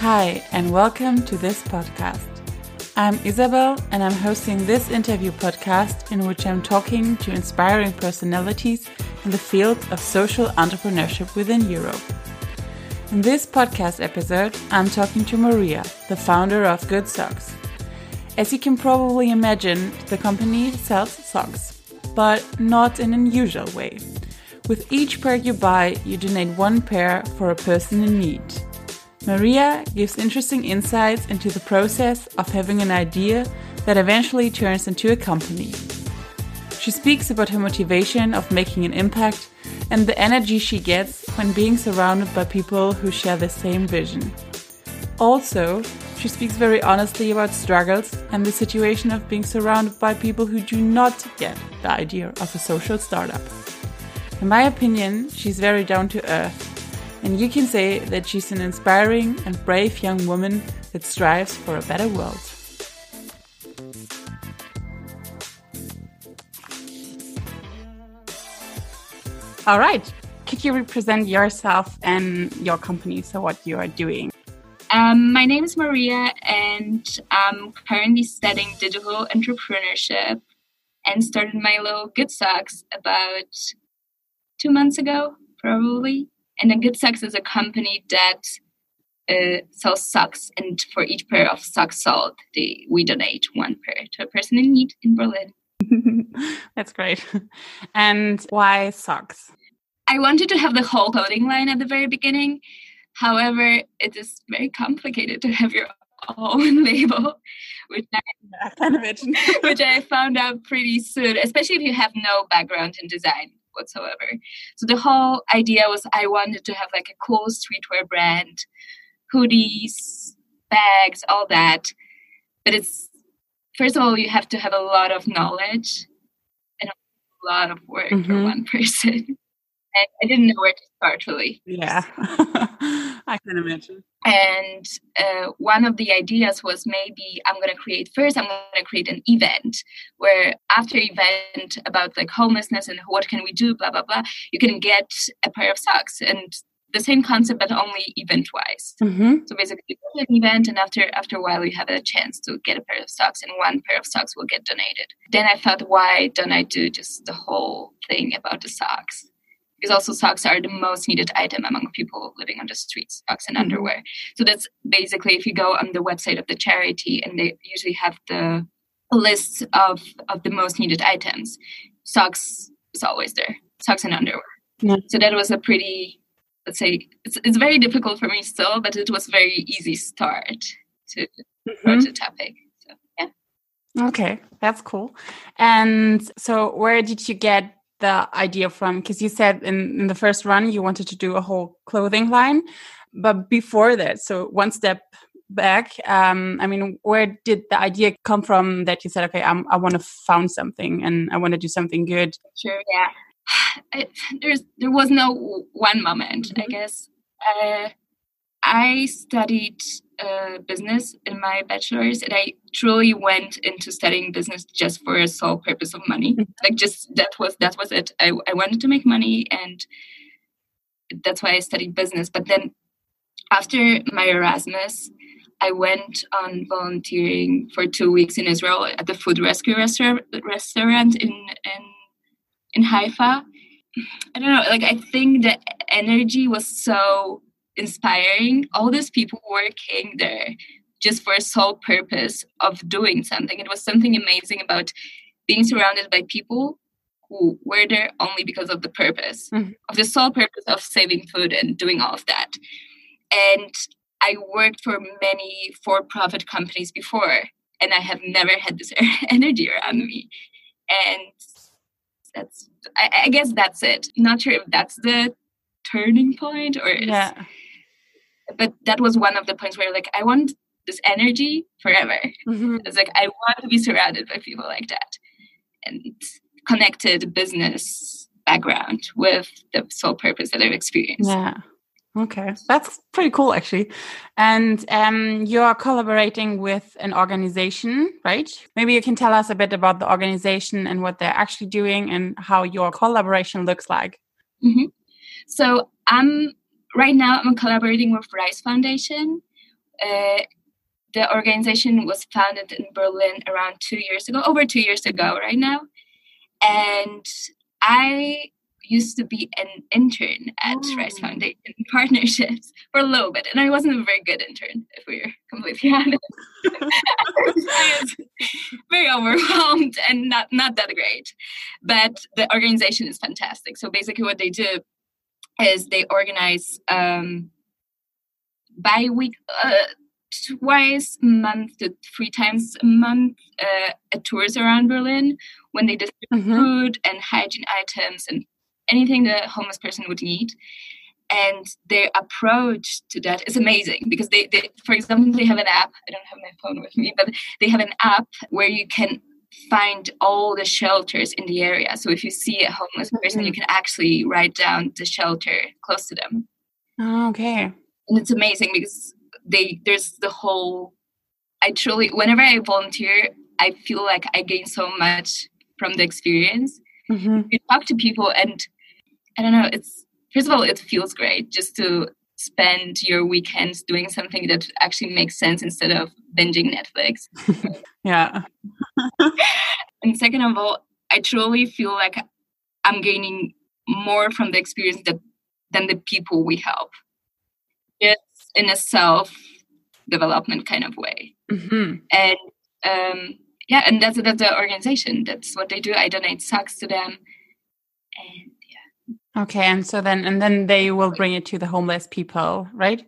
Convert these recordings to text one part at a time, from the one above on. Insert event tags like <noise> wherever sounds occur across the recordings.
Hi, and welcome to this podcast. I'm Isabel, and I'm hosting this interview podcast in which I'm talking to inspiring personalities in the field of social entrepreneurship within Europe. In this podcast episode, I'm talking to Maria, the founder of Good Socks. As you can probably imagine, the company sells socks, but not in an usual way. With each pair you buy, you donate one pair for a person in need. Maria gives interesting insights into the process of having an idea that eventually turns into a company. She speaks about her motivation of making an impact and the energy she gets when being surrounded by people who share the same vision. Also, she speaks very honestly about struggles and the situation of being surrounded by people who do not get the idea of a social startup. In my opinion, she's very down to earth and you can say that she's an inspiring and brave young woman that strives for a better world. All right. Could you represent yourself and your company, so what you are doing? Um, my name is Maria, and I'm currently studying digital entrepreneurship and started my little Good Socks about two months ago, probably. And then Good Socks is a company that uh, sells socks, and for each pair of socks sold, they, we donate one pair to a person in need in Berlin. <laughs> That's great. And why socks? I wanted to have the whole clothing line at the very beginning. However, it is very complicated to have your own <laughs> label, which I, I can imagine. <laughs> which I found out pretty soon, especially if you have no background in design whatsoever. So the whole idea was I wanted to have like a cool streetwear brand, hoodies, bags, all that. But it's first of all you have to have a lot of knowledge and a lot of work mm-hmm. for one <laughs> person. I didn't know where to start really. Yeah, <laughs> <laughs> I can imagine. And uh, one of the ideas was maybe I'm going to create first. I'm going to create an event where after event about like homelessness and what can we do, blah blah blah. You can get a pair of socks and the same concept but only event wise mm-hmm. so basically an event and after after a while you have a chance to get a pair of socks and one pair of socks will get donated then i thought why don't i do just the whole thing about the socks because also socks are the most needed item among people living on the streets socks and mm-hmm. underwear so that's basically if you go on the website of the charity and they usually have the list of of the most needed items socks is always there socks and underwear yeah. so that was a pretty let's say it's, it's very difficult for me still but it was very easy start to mm-hmm. the topic so yeah okay that's cool and so where did you get the idea from? Because you said in, in the first run you wanted to do a whole clothing line, but before that, so one step back, um, I mean, where did the idea come from that you said, okay, I'm, I want to found something and I want to do something good? Sure, yeah. <sighs> I, there's there was no one moment, mm -hmm. I mm-hmm. guess. Uh, I studied uh, business in my bachelor's, and I truly went into studying business just for a sole purpose of money. Mm-hmm. Like, just that was that was it. I, I wanted to make money, and that's why I studied business. But then, after my Erasmus, I went on volunteering for two weeks in Israel at the food rescue restaurant restaurant in in in Haifa. I don't know, like I think the energy was so inspiring all these people working there just for a sole purpose of doing something. It was something amazing about being surrounded by people who were there only because of the purpose, mm-hmm. of the sole purpose of saving food and doing all of that. And I worked for many for profit companies before, and I have never had this <laughs> energy around me. And that's, I, I guess that's it. Not sure if that's the turning point or yeah but that was one of the points where like I want this energy forever. Mm-hmm. It's like I want to be surrounded by people like that and connected business background with the sole purpose that I've experienced. Yeah. Okay, that's pretty cool, actually. And um, you are collaborating with an organization, right? Maybe you can tell us a bit about the organization and what they're actually doing and how your collaboration looks like. Mm -hmm. So I'm right now I'm collaborating with Rice Foundation, uh, the organization was founded in Berlin around two years ago, over two years ago, right now. And I used to be an intern at oh. Rice Foundation Partnerships for a little bit, and I wasn't a very good intern, if we're completely <laughs> honest. I was <laughs> very overwhelmed and not not that great. But the organization is fantastic. So basically, what they do is they organize um, by week. Uh, twice a month to three times a month uh, tours around Berlin when they distribute mm-hmm. food and hygiene items and anything the homeless person would need and their approach to that is amazing because they, they for example they have an app i don't have my phone with me but they have an app where you can find all the shelters in the area so if you see a homeless person mm-hmm. you can actually write down the shelter close to them oh, okay and it's amazing because they there's the whole i truly whenever i volunteer i feel like i gain so much from the experience mm-hmm. you talk to people and I don't know. It's first of all, it feels great just to spend your weekends doing something that actually makes sense instead of binging Netflix. <laughs> yeah. <laughs> and second of all, I truly feel like I'm gaining more from the experience that, than the people we help. It's in a self development kind of way. Mm-hmm. And um, yeah, and that's that's the organization. That's what they do. I donate socks to them, and Okay, and so then and then they will bring it to the homeless people, right?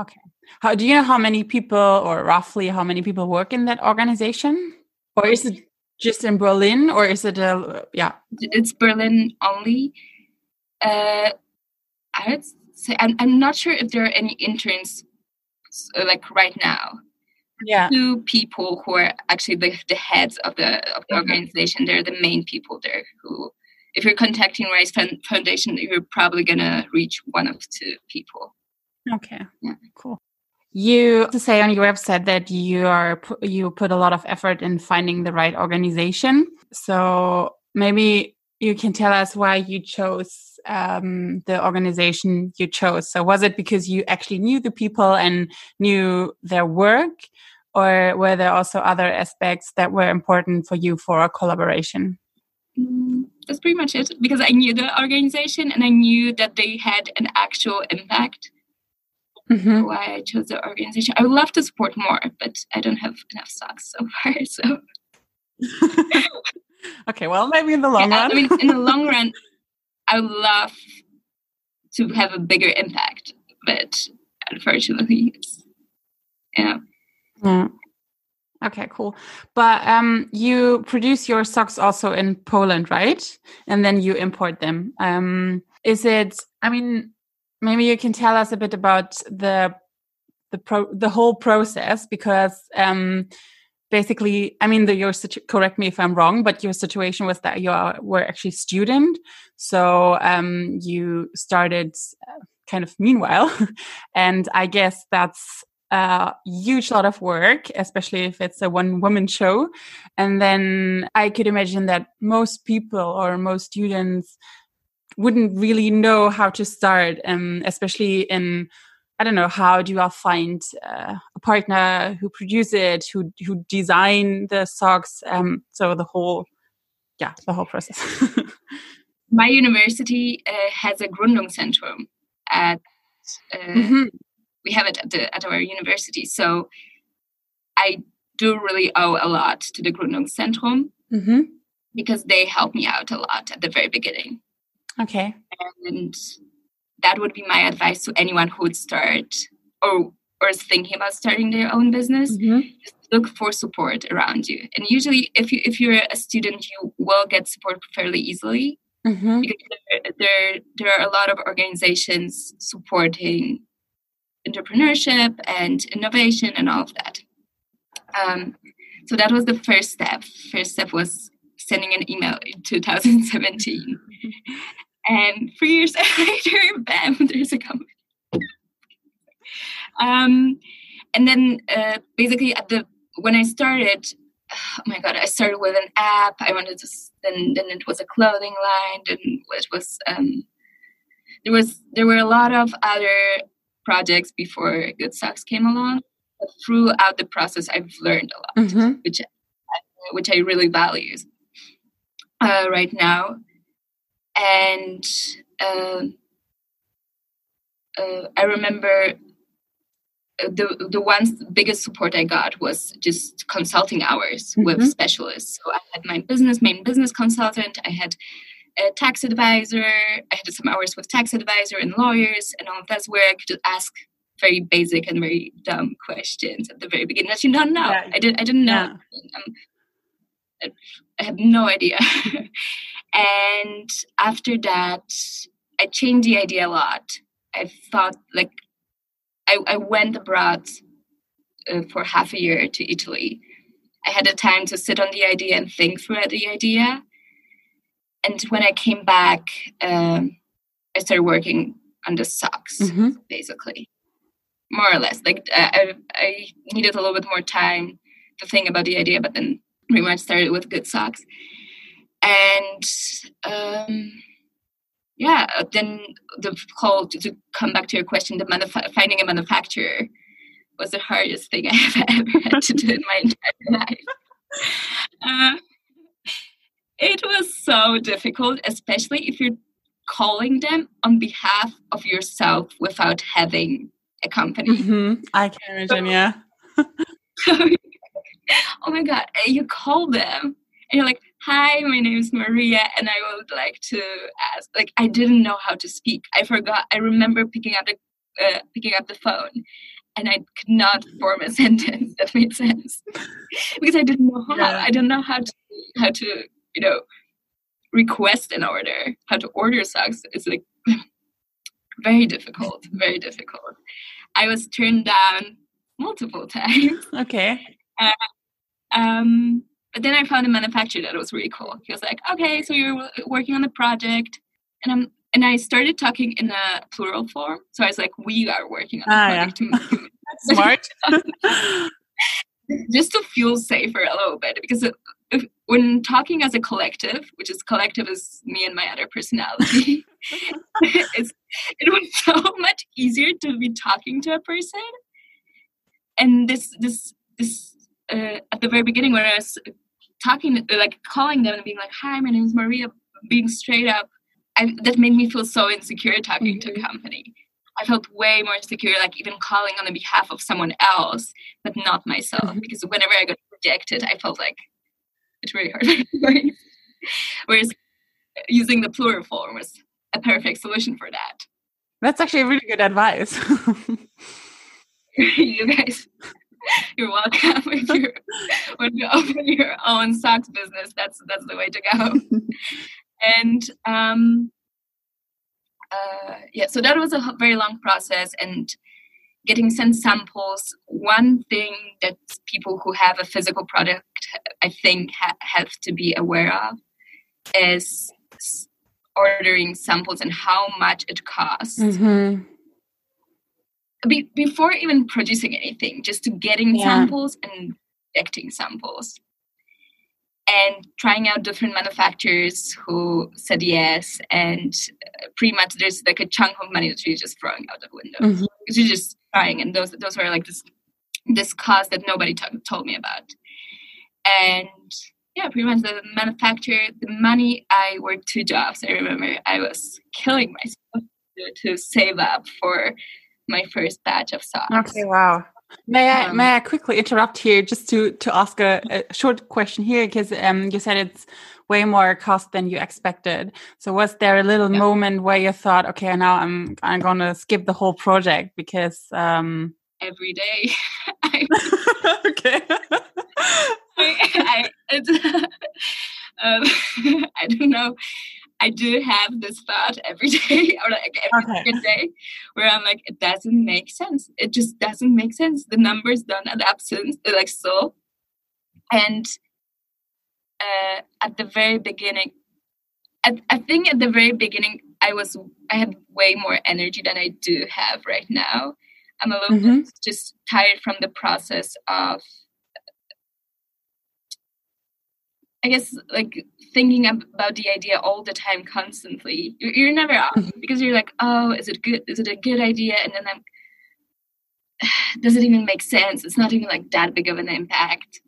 Okay. How do you know how many people or roughly how many people work in that organization? Or is it just in Berlin or is it a yeah? It's Berlin only. Uh I would say I'm I'm not sure if there are any interns uh, like right now. Yeah. Two people who are actually the, the heads of the of the organization. They're the main people there who if you're contacting Rice Foundation, you're probably gonna reach one of two people. Okay. Yeah. Cool. You to say on your website that you are you put a lot of effort in finding the right organization. So maybe you can tell us why you chose um, the organization you chose. So was it because you actually knew the people and knew their work, or were there also other aspects that were important for you for a collaboration? Mm, that's pretty much it because I knew the organization and I knew that they had an actual impact. Mm-hmm. Why I chose the organization. I would love to support more, but I don't have enough socks so <laughs> far. So <laughs> okay, well, maybe in the long yeah, run. I mean, in the long run, <laughs> I would love to have a bigger impact, but unfortunately, it's yeah. Yeah. Okay, cool. But um, you produce your socks also in Poland, right? And then you import them. Um, is it? I mean, maybe you can tell us a bit about the the pro the whole process because um, basically, I mean, the, your correct me if I'm wrong, but your situation was that you are, were actually student, so um, you started. Uh, kind of meanwhile <laughs> and i guess that's a huge lot of work, especially if it's a one woman show. And then I could imagine that most people or most students wouldn't really know how to start, um, especially in I don't know how do I find uh, a partner who produce it, who who design the socks, um, so the whole yeah the whole process. <laughs> My university uh, has a Gründungszentrum at uh, mm -hmm we have it at, the, at our university. So I do really owe a lot to the Gründungszentrum mm-hmm. because they helped me out a lot at the very beginning. Okay. And that would be my advice to anyone who would start or or is thinking about starting their own business. Mm-hmm. Just look for support around you. And usually, if you if you're a student, you will get support fairly easily. Mm-hmm. Because there, there there are a lot of organizations supporting entrepreneurship and innovation and all of that. Um, so that was the first step. First step was sending an email in 2017. <laughs> and three years <laughs> later, bam, there's a company. um, and then uh, basically at the when I started, oh my god, I started with an app. I wanted to then then it was a clothing line. and it was um, there was there were a lot of other projects before Good Socks came along. but throughout the process, I've learned a lot, Mhm. which which I really value uh, right now. And um uh, I remember uh, the the one biggest support I got was just consulting hours with Mhm. specialists. So I had my business main business consultant. I had a tax advisor. I had some hours with tax advisor and lawyers, and all of that's where I could ask very basic and very dumb questions at the very beginning that you don't know. Yeah. I did. I didn't know. Yeah. Um, I- I had no idea. <laughs> and after that, I changed the idea a lot. I thought like I, I went abroad uh, for half a year to Italy. I had the time to sit on the idea and think through the idea. And when I came back, um, I started working on the socks, Mhm. basically, more or less. Like uh, I, I needed a little bit more time to think about the idea, but then pretty much started with good socks. And um, yeah, then the whole to, to come back to your question, the manuf- finding a manufacturer was the hardest thing <laughs> I have ever had to do in my entire life. Uh, it was so difficult, especially if you're calling them on behalf of yourself without having a company. Mhm. I can imagine. Yeah. <laughs> oh my god you call them and you're like hi my name is maria and i would like to ask like i didn't know how to speak i forgot i remember picking up the uh, picking up the phone and i could not form a <laughs> sentence that made sense because i didn't know how Yeah. i don't know how to how to you know request an order how to order socks it's like <laughs> very difficult very difficult i was turned down multiple <laughs> times Okay. um, but then I found a manufacturer that was really cool. He was like, "Okay, so you're working on the project," and I'm and I started talking in a plural form. So I was like, "We are working on the Ah, yeah. project to, <laughs> to Smart. just to feel safer a little bit because if, when talking as a collective, which is collective as me and my other personality, <laughs> <laughs> it's, it was so much easier to be talking to a person. And this this this uh, at the very beginning when I was talking like calling them and being like, "Hi, my name is Maria," being straight up, I, that made me feel so insecure talking to a company. I felt way more secure, like even calling on the behalf of someone else, but not myself. Mhm. Because whenever I got rejected, I felt like it's really hard. <laughs> Whereas using the plural form was a perfect solution for that. That's actually really good advice. <laughs> you guys, you're welcome. If you <laughs> when you open your own socks business, that's that's the way to go. and um, uh, yeah, so that was a very long process and getting sent samples. One thing that people who have a physical product, I think, ha- have to be aware of is ordering samples and how much it costs. Hmm be, before even producing anything, just to getting Yeah. samples and collecting samples. And trying out different manufacturers who said yes and uh, pretty much there's like a chunk of money that you're just throwing out the window. Mhm. because you're just trying and those those were like this this cost that nobody t- told me about and yeah pretty much the manufacturer the money i worked two jobs i remember i was killing myself to, to save up for my first batch of socks Okay, wow. May I Um, may I quickly interrupt here just to to ask a, a short question here because um you said it's way more cost than you expected. So was there a little Yeah. moment where you thought, okay, now I'm I'm gonna skip the whole project because um every day <laughs> I, <laughs> okay <laughs> I, it's, um, I don't know I do have this thought every day or like every Okay. second day where I'm like, it doesn't make sense. It just doesn't make sense. The numbers don't add up since like so. And uh, at the very beginning, I, I think at the very beginning, I was I had way more energy than I do have right now. I'm a little Mhm. bit just tired from the process of I guess like thinking about the idea all the time, constantly. You're, you're never off because you're like, oh, is it good? Is it a good idea? And then I'm <sighs> does it even make sense it's not even like that big of an impact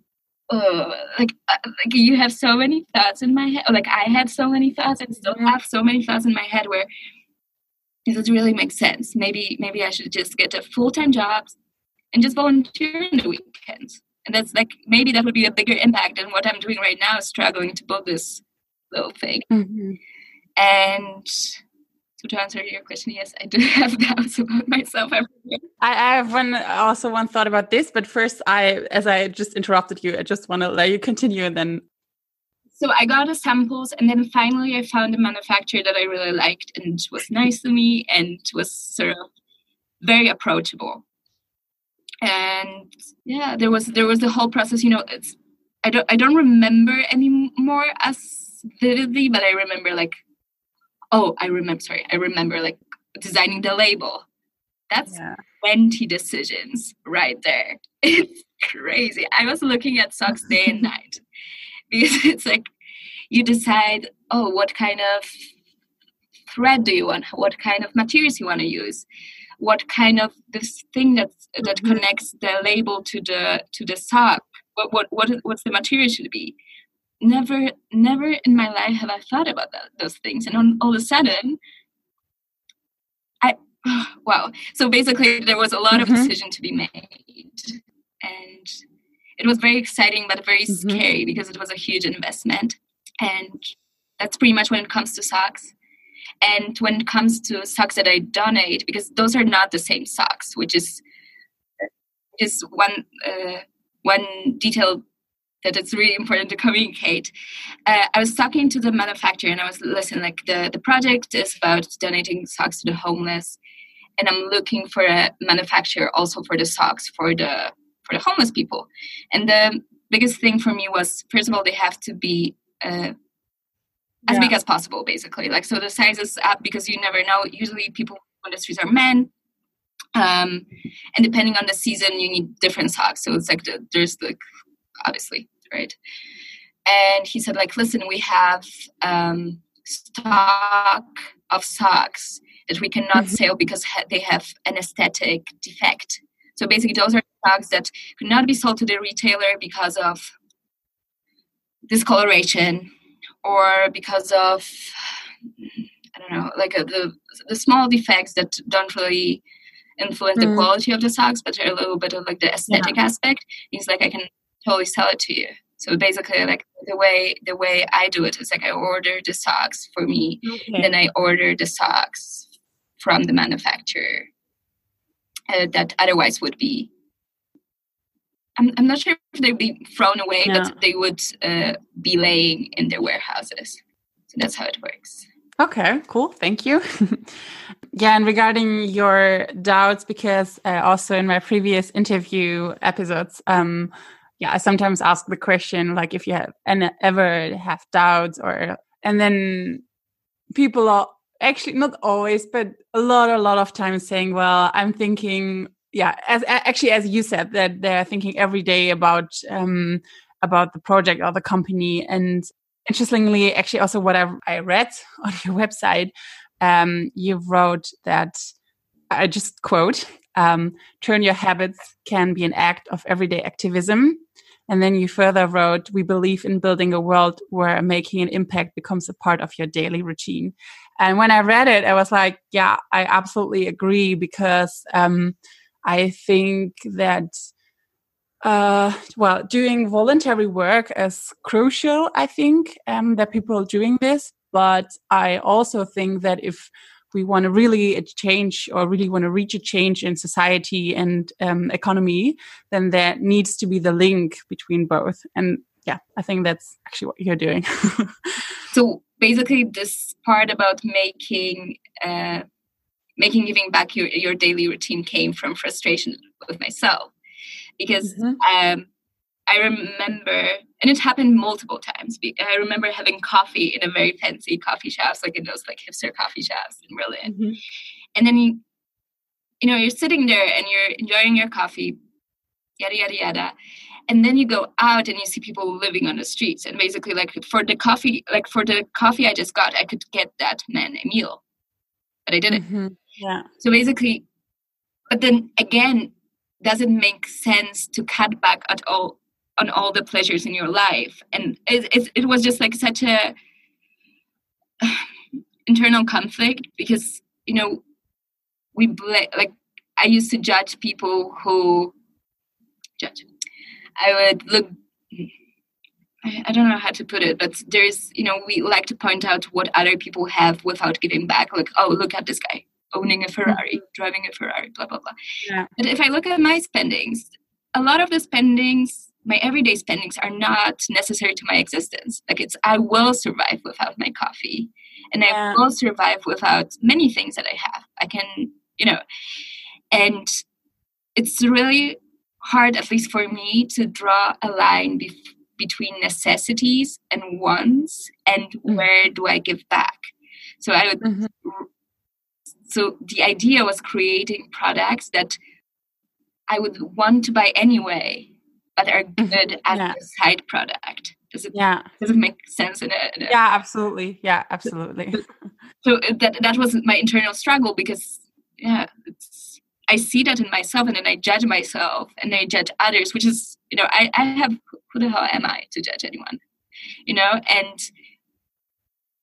oh, like uh, like you have so many thoughts in my head like i had so many thoughts and still have so many thoughts in my head where does it really make sense maybe maybe i should just get a full-time job and just volunteer in the weekends and that's like maybe that would be a bigger impact than what i'm doing right now struggling to build this little thing mm-hmm. and so to answer your question, yes, I do <laughs> have doubts about myself. I, I have one also one thought about this, but first, I as I just interrupted you, I just want to let you continue, and then. So I got the samples, and then finally I found a manufacturer that I really liked and was nice to me and was sort of very approachable. And yeah, there was there was the whole process. You know, it's I don't I don't remember anymore as vividly, but I remember like oh i remember sorry i remember like designing the label that's yeah. 20 decisions right there <laughs> it's crazy i was looking at socks day and <laughs> night <laughs> because it's like you decide oh what kind of thread do you want? What kind of materials you want to use? What kind of this thing that that mm-hmm. connects the label to the to the sock? What what what what's the material should be? Never never in my life have i thought about that, those things. And on, all of a sudden i <sighs> wow. So basically there was a lot mm-hmm. of decision to be made. And it was very exciting but very mm-hmm. scary because it was a huge investment and that's pretty much when it comes to socks and when it comes to socks that i donate because those are not the same socks which is is one uh, one detail that it's really important to communicate. Uh, I was talking to the manufacturer and I was listening, like the the project is about donating socks to the homeless, and I'm looking for a manufacturer also for the socks for the for the homeless people. And the biggest thing for me was first of all they have to be uh, as yeah. big as possible, basically. Like so the sizes up because you never know. Usually people on the streets are men. Um, and depending on the season, you need different socks. So it's like the, there's like obviously, right? And he said, like, listen, we have um, stock of socks that we cannot mm-hmm. sell because ha- they have an aesthetic defect. So basically, those are socks that could not be sold to the retailer because of discoloration or because of I don't know, like uh, the the small defects that don't really influence mm. the quality of the socks, but a little bit of like the aesthetic yeah. aspect. He's like, I can totally sell it to you. So basically, like the way the way I do it is like I order the socks for me, okay. then I order the socks from the manufacturer uh, that otherwise would be. I'm, I'm not sure if they'd be thrown away, yeah. but they would uh, be laying in their warehouses. So that's how it works. Okay, cool. Thank you. <laughs> yeah, and regarding your doubts, because uh, also in my previous interview episodes, um, yeah, I sometimes ask the question like if you have and ever have doubts or and then people are actually not always, but a lot, a lot of times saying, well, I'm thinking, yeah, as actually as you said that they're thinking every day about um about the project or the company and interestingly actually also what I, I read <laughs> on your website um you wrote that I just quote um, turn your habits can be an act of everyday activism and then you further wrote, We believe in building a world where making an impact becomes a part of your daily routine. And when I read it, I was like, Yeah, I absolutely agree because um, I think that, uh, well, doing voluntary work is crucial, I think, um, that people are doing this. But I also think that if we want to really change or really want to reach a change in society and um, economy, then there needs to be the link between both. And yeah, I think that's actually what you're doing. <laughs> so basically, this part about making uh, making giving back your your daily routine came from frustration with myself because mm-hmm. um, I remember, and it happened multiple times. I remember having coffee in a very fancy coffee shops, like in those like hipster coffee shops in Berlin. Mm-hmm. And then you, you know, you're sitting there and you're enjoying your coffee, yada yada yada. And then you go out and you see people living on the streets. And basically, like for the coffee, like for the coffee I just got, I could get that man a meal, but I didn't. Mm-hmm. Yeah. So basically, but then again, does it make sense to cut back at all on all the pleasures in your life and it, it, it was just like such a <sighs> internal conflict because you know we bla- like i used to judge people who judge i would look I don't know how to put it, but there's, you know, we like to point out what other people have without giving back. Like, oh, look at this guy owning a Ferrari, mm-hmm. driving a Ferrari, blah, blah, blah. Yeah. But if I look at my spendings, a lot of the spendings, my everyday spendings, are not necessary to my existence. Like, it's, I will survive without my coffee, and yeah. I will survive without many things that I have. I can, you know, and it's really hard, at least for me, to draw a line before between necessities and wants and mm-hmm. where do I give back? So I would mm-hmm. so the idea was creating products that I would want to buy anyway, but are mm-hmm. good as yeah. a side product. Does it yeah. does it make sense in a Yeah, absolutely. Yeah, absolutely. so that that was my internal struggle because yeah, I see that in myself and then I judge myself and I judge others, which is, you know, I, I have, who the hell am I to judge anyone? You know, and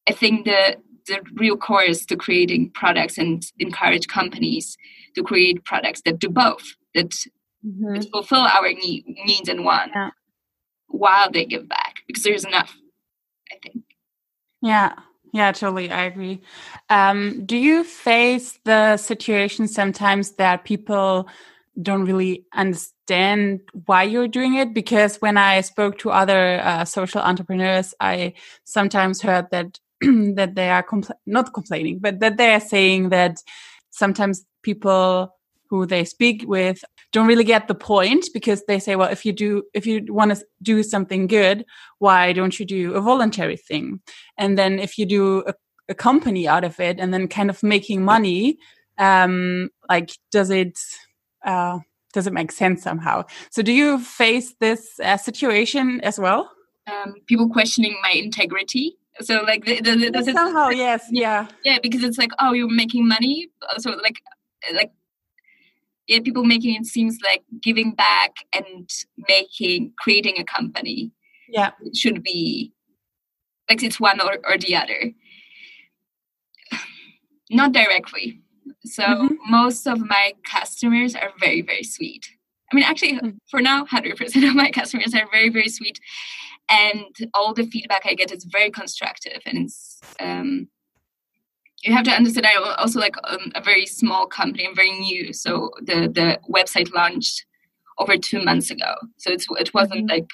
I think the, the real core is to creating products and encourage companies to create products that do both, that, mm-hmm. that fulfill our need, needs and wants yeah. while they give back because there's enough, I think. Yeah. Yeah, totally. I agree. Um, do you face the situation sometimes that people don't really understand why you're doing it? Because when I spoke to other uh, social entrepreneurs, I sometimes heard that <clears throat> that they are compl not complaining, but that they are saying that sometimes people who they speak with don't really get the point because they say well if you do if you want to do something good why don't you do a voluntary thing? And then if you do a, a company out of it and then kind of making money um like does it uh does it make sense somehow? So do you face this uh, situation as well? Um, people questioning my integrity. So like the, the, the, somehow yes yeah. Yeah because it's like oh you're making money so like like yeah, people making it seems like giving back and making creating a company. Yeah. Should be like it's one or, or the other. Not directly. So mm-hmm. most of my customers are very very sweet. I mean actually mm-hmm. for now 100% of my customers are very very sweet. And all the feedback i get is very constructive and it's um, you have to understand i'm also like um, a very small company. I'm very new, so the the website launched over two months ago. So it's it wasn't mm-hmm. like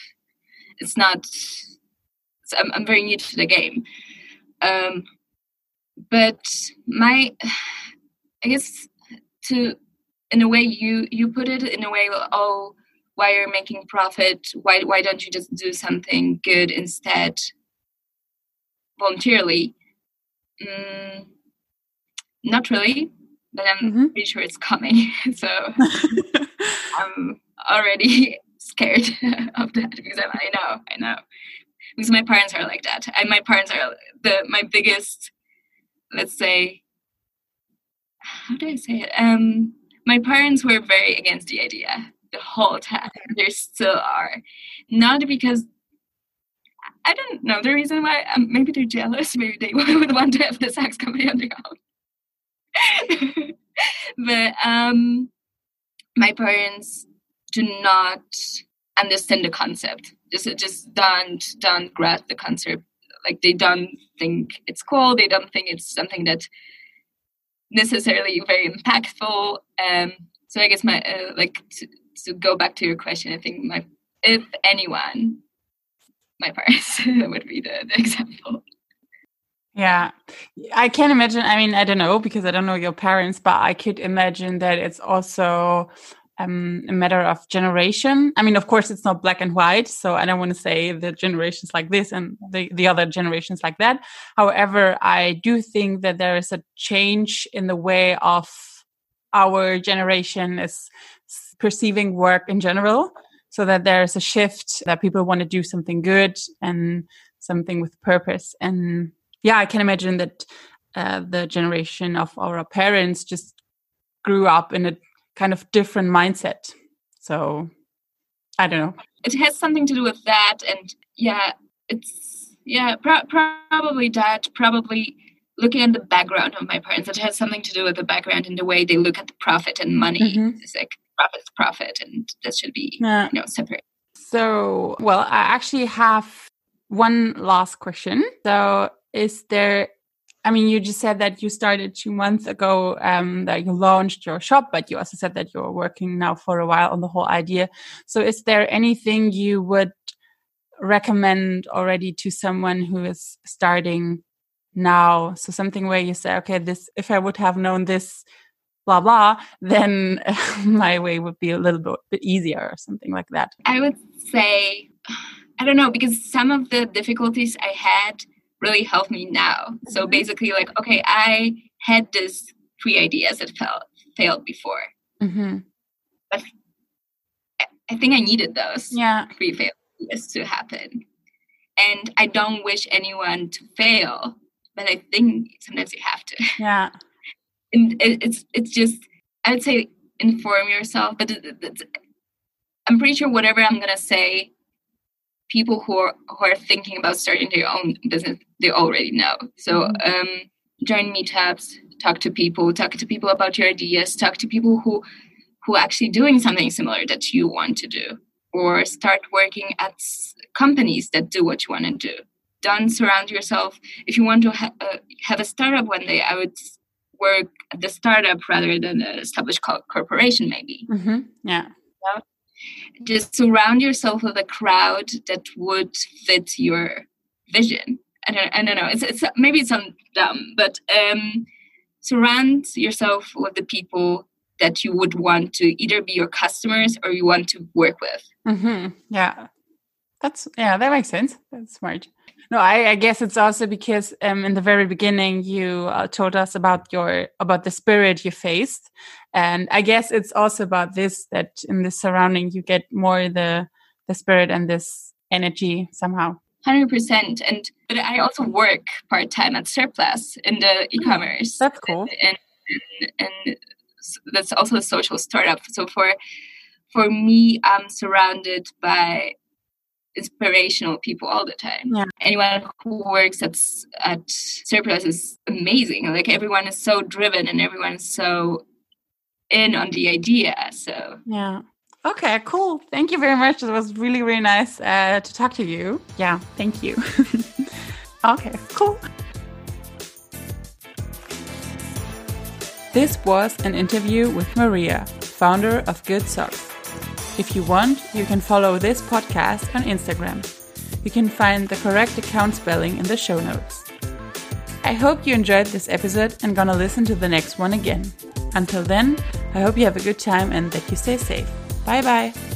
it's not. It's, I'm I'm very new to the game, um, but my I guess to in a way you you put it in a way oh why you're making profit why why don't you just do something good instead voluntarily mm, not really, but I'm mm-hmm. pretty sure it's coming. <laughs> so <laughs> I'm already <laughs> scared of that because I'm, I know, I know. Because my parents are like that. And my parents are the my biggest, let's say, how do I say it? Um, my parents were very against the idea the whole time. They still are. Not because I don't know the reason why. Um, maybe they're jealous. Maybe they would want to have the sex company on their own. <laughs> but um, my parents do not understand the concept. Just just don't don't grasp the concept. Like they don't think it's cool. They don't think it's something that necessarily very impactful. Um, so I guess my uh, like to, to go back to your question, I think my if anyone, my parents <laughs> would be the, the example. Yeah, I can imagine. I mean, I don't know because I don't know your parents, but I could imagine that it's also um, a matter of generation. I mean, of course, it's not black and white, so I don't want to say the generations like this and the, the other generations like that. However, I do think that there is a change in the way of our generation is perceiving work in general, so that there's a shift that people want to do something good and something with purpose and yeah, I can imagine that uh, the generation of our parents just grew up in a kind of different mindset. So I don't know. It has something to do with that, and yeah, it's yeah, pro- probably that. Probably looking at the background of my parents, it has something to do with the background and the way they look at the profit and money. Mm-hmm. It's like profit's profit, and that should be yeah. you know separate. So, well, I actually have one last question. So, is there I mean, you just said that you started two months ago, um, that you launched your shop, but you also said that you're working now for a while on the whole idea. So is there anything you would recommend already to someone who is starting now? So something where you say, okay, this, if I would have known this, blah, blah, <laughs> then <laughs> my way would be a little bit, bit easier or something like that. I would say, I don't know, because some of the difficulties I had really help me now. So mm-hmm. basically, like, okay, I had this three ideas that fell, failed before. Mm-hmm. But I think I needed those yeah. three failures to happen. And I don't wish anyone to fail, but I think sometimes you have to. Yeah. <laughs> And it's it's just I would say inform yourself, but I'm pretty sure whatever I'm gonna say people who are who are thinking about starting their own business they already know. So mm-hmm. um, join meetups talk to people talk to people about your ideas talk to people who who are actually doing something similar that you want to do or start working at companies that do what you want to do. Don't surround yourself. If you want to ha- uh, have a startup one day i would work at the startup rather than an established co- corporation maybe. Mm-hmm. yeah just surround yourself with a crowd that would fit your vision. I don't, I don't know. It's, it's maybe it's sounds dumb, but um, surround yourself with the people that you would want to either be your customers or you want to work with. Mm-hmm. Yeah, that's yeah, that makes sense. That's smart. No, I, I guess it's also because um, in the very beginning you uh, told us about your about the spirit you faced, and I guess it's also about this that in this surrounding you get more the the spirit and this energy somehow. Hundred percent, and but I also work part time at SIRPLUS in the hmm. e-commerce. That's cool, and, and, and that's also a social startup. So for for me, I'm surrounded by inspirational people all the time. Yeah. Anyone who works at at SIRPLUS is amazing. Like everyone is so driven and everyone is so in on the idea. So yeah. Okay, cool. Thank you very much. It was really, really nice uh, to talk to you. Yeah, thank you. <laughs> okay, cool. This was an interview with Maria, founder of Good Socks. If you want, you can follow this podcast on Instagram. You can find the correct account spelling in the show notes. I hope you enjoyed this episode and gonna listen to the next one again. Until then, I hope you have a good time and that you stay safe. Bye bye.